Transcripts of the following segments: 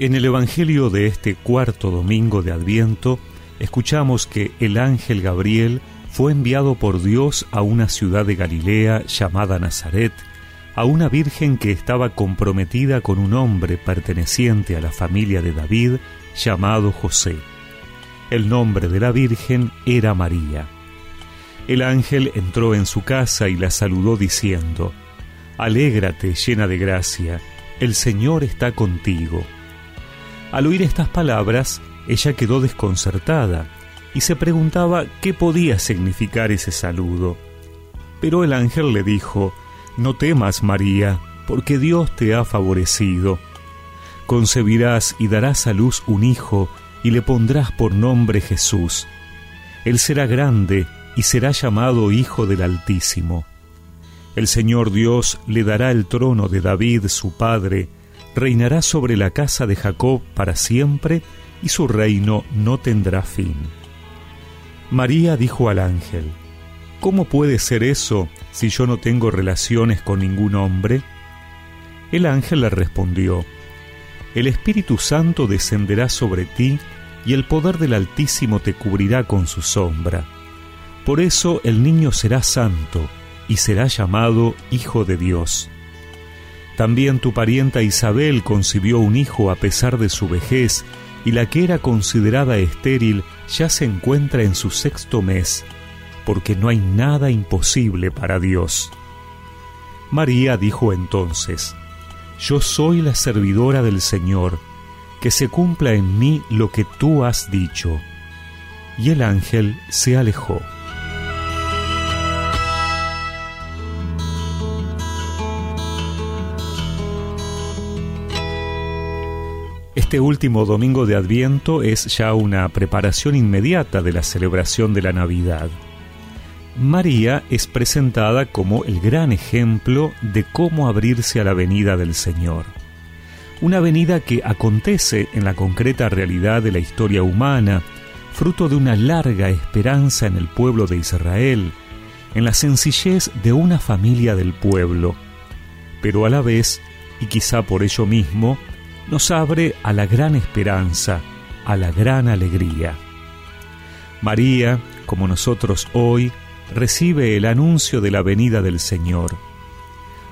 En el Evangelio de este cuarto domingo de Adviento, escuchamos que el ángel Gabriel fue enviado por Dios a una ciudad de Galilea llamada Nazaret, a una virgen que estaba comprometida con un hombre perteneciente a la familia de David llamado José. El nombre de la virgen era María. El ángel entró en su casa y la saludó diciendo, Alégrate llena de gracia, el Señor está contigo. Al oír estas palabras, ella quedó desconcertada y se preguntaba qué podía significar ese saludo. Pero el ángel le dijo, No temas, María, porque Dios te ha favorecido. Concebirás y darás a luz un hijo, y le pondrás por nombre Jesús. Él será grande y será llamado Hijo del Altísimo. El Señor Dios le dará el trono de David su padre, reinará sobre la casa de Jacob para siempre, y su reino no tendrá fin. María dijo al ángel, ¿Cómo puede ser eso si yo no tengo relaciones con ningún hombre? El ángel le respondió, El Espíritu Santo descenderá sobre ti, y el poder del Altísimo te cubrirá con su sombra. Por eso el niño será santo, y será llamado Hijo de Dios. También tu parienta Isabel concibió un hijo a pesar de su vejez, y la que era considerada estéril ya se encuentra en su sexto mes, porque no hay nada imposible para Dios. María dijo entonces, Yo soy la servidora del Señor, que se cumpla en mí lo que tú has dicho. Y el ángel se alejó. Este último domingo de Adviento es ya una preparación inmediata de la celebración de la Navidad. María es presentada como el gran ejemplo de cómo abrirse a la venida del Señor. Una venida que acontece en la concreta realidad de la historia humana, fruto de una larga esperanza en el pueblo de Israel, en la sencillez de una familia del pueblo, pero a la vez, y quizá por ello mismo, nos abre a la gran esperanza, a la gran alegría. María, como nosotros hoy, recibe el anuncio de la venida del Señor,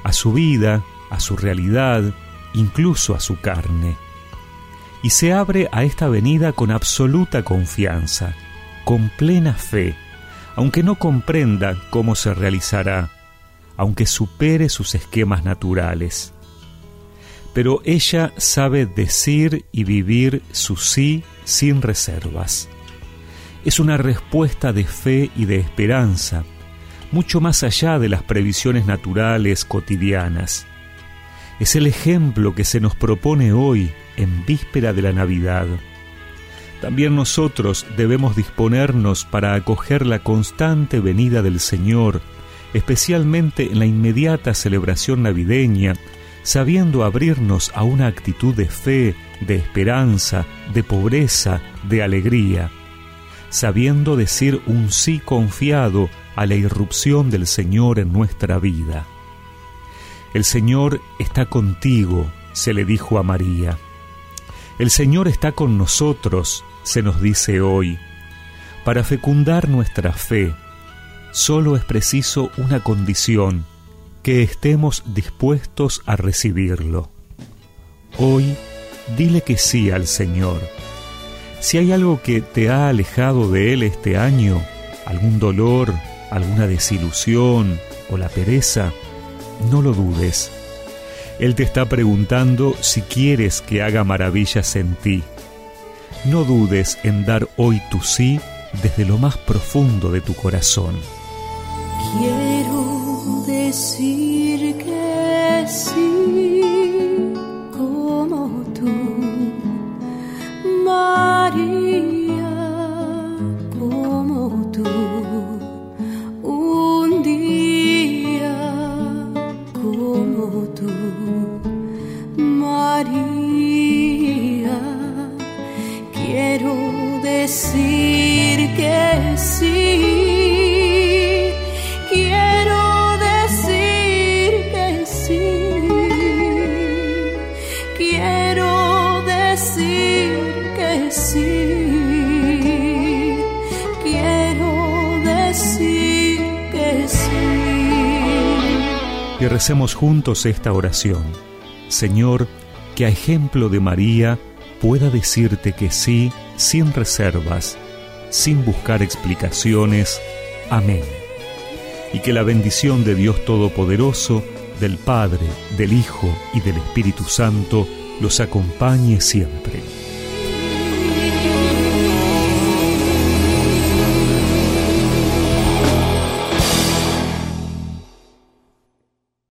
a su vida, a su realidad, incluso a su carne, y se abre a esta venida con absoluta confianza, con plena fe, aunque no comprenda cómo se realizará, aunque supere sus esquemas naturales pero ella sabe decir y vivir su sí sin reservas. Es una respuesta de fe y de esperanza, mucho más allá de las previsiones naturales cotidianas. Es el ejemplo que se nos propone hoy en víspera de la Navidad. También nosotros debemos disponernos para acoger la constante venida del Señor, especialmente en la inmediata celebración navideña, sabiendo abrirnos a una actitud de fe, de esperanza, de pobreza, de alegría, sabiendo decir un sí confiado a la irrupción del Señor en nuestra vida. El Señor está contigo, se le dijo a María. El Señor está con nosotros, se nos dice hoy. Para fecundar nuestra fe, solo es preciso una condición, que estemos dispuestos a recibirlo. Hoy, dile que sí al Señor. Si hay algo que te ha alejado de Él este año, algún dolor, alguna desilusión o la pereza, no lo dudes. Él te está preguntando si quieres que haga maravillas en ti. No dudes en dar hoy tu sí desde lo más profundo de tu corazón. Decir que sí, como tú, María, como tú, un día como tú, María, quiero decir que sí. Que recemos juntos esta oración. Señor, que a ejemplo de María pueda decirte que sí sin reservas, sin buscar explicaciones. Amén. Y que la bendición de Dios Todopoderoso, del Padre, del Hijo y del Espíritu Santo los acompañe siempre.